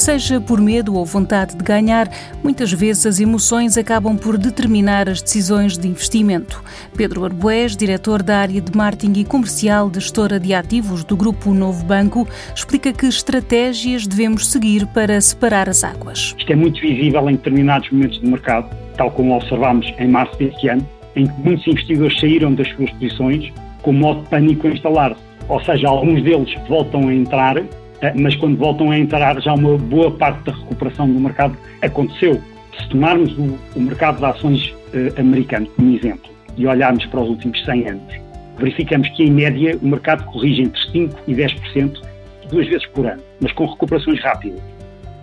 Seja por medo ou vontade de ganhar, muitas vezes as emoções acabam por determinar as decisões de investimento. Pedro Arbués, diretor da área de marketing e comercial de gestora de ativos do Grupo Novo Banco, explica que estratégias devemos seguir para separar as águas. Isto é muito visível em determinados momentos do mercado, tal como observámos em março deste ano, em que muitos investidores saíram das suas posições com modo de pânico a instalar-se. Ou seja, alguns deles voltam a entrar, mas quando voltam a entrar já uma boa parte da recuperação do mercado aconteceu. Se tomarmos o, o mercado de ações eh, americano como exemplo e olharmos para os últimos 100 anos, verificamos que em média o mercado corrige entre 5% e 10% duas vezes por ano, mas com recuperações rápidas.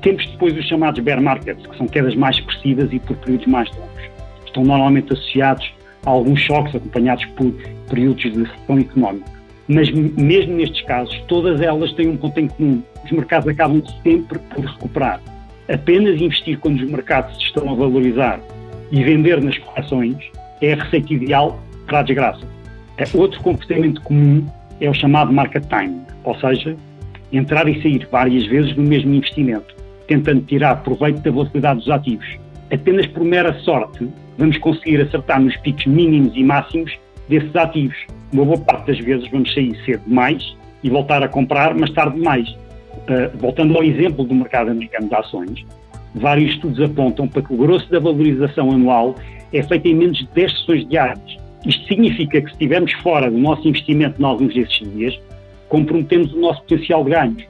Temos depois os chamados bear markets, que são quedas mais expressivas e por períodos mais longos. Estão normalmente associados a alguns choques acompanhados por períodos de recessão económica. Mas mesmo nestes casos, todas elas têm um ponto em comum. Os mercados acabam sempre por recuperar. Apenas investir quando os mercados se estão a valorizar e vender nas correções é a receita ideal para a desgraça. É, outro comportamento comum é o chamado market time, ou seja, entrar e sair várias vezes no mesmo investimento, tentando tirar proveito da volatilidade dos ativos. Apenas por mera sorte, vamos conseguir acertar nos picos mínimos e máximos desses ativos. Uma boa parte das vezes vamos sair cedo demais e voltar a comprar, mas tarde demais. Uh, voltando ao exemplo do mercado americano de ações, vários estudos apontam para que o grosso da valorização anual é feito em menos de 10 sessões diárias. Isto significa que se estivermos fora do nosso investimento em alguns desses dias, comprometemos o nosso potencial de ganhos.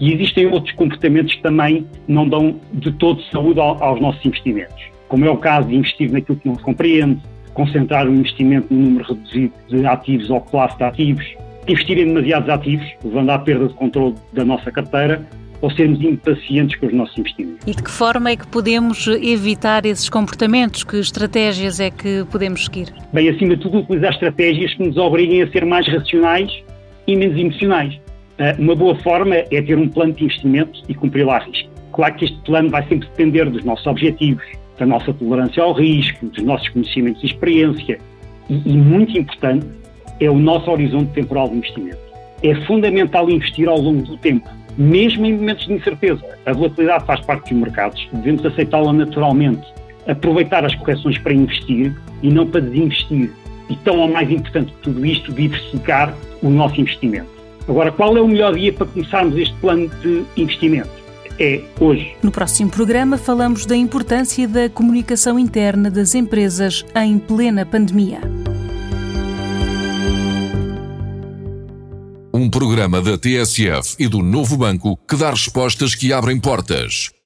E existem outros comportamentos que também não dão de todo saúde aos nossos investimentos, como é o caso de investir naquilo que não se compreende, concentrar o investimento num número reduzido de ativos ou classe de ativos, investir em demasiados ativos, levando à perda de controle da nossa carteira, ou sermos impacientes com os nossos investimentos. E de que forma é que podemos evitar esses comportamentos? Que estratégias é que podemos seguir? Bem, acima de tudo, utilizar estratégias que nos obriguem a ser mais racionais e menos emocionais. Ah, uma boa forma é ter um plano de investimento e cumprir lá a risco. Claro que este plano vai sempre depender dos nossos objetivos, da nossa tolerância ao risco, dos nossos conhecimentos e experiência. E, e muito importante é o nosso horizonte temporal de investimento. É fundamental investir ao longo do tempo, mesmo em momentos de incerteza. A volatilidade faz parte dos mercados, devemos aceitá-la naturalmente. Aproveitar as correções para investir e não para desinvestir. E tão ou mais importante que tudo isto, diversificar o nosso investimento. Agora, qual é o melhor dia para começarmos este plano de investimento? É hoje. No próximo programa falamos da importância da comunicação interna das empresas em plena pandemia. Um programa da TSF e do Novo Banco que dá respostas que abrem portas.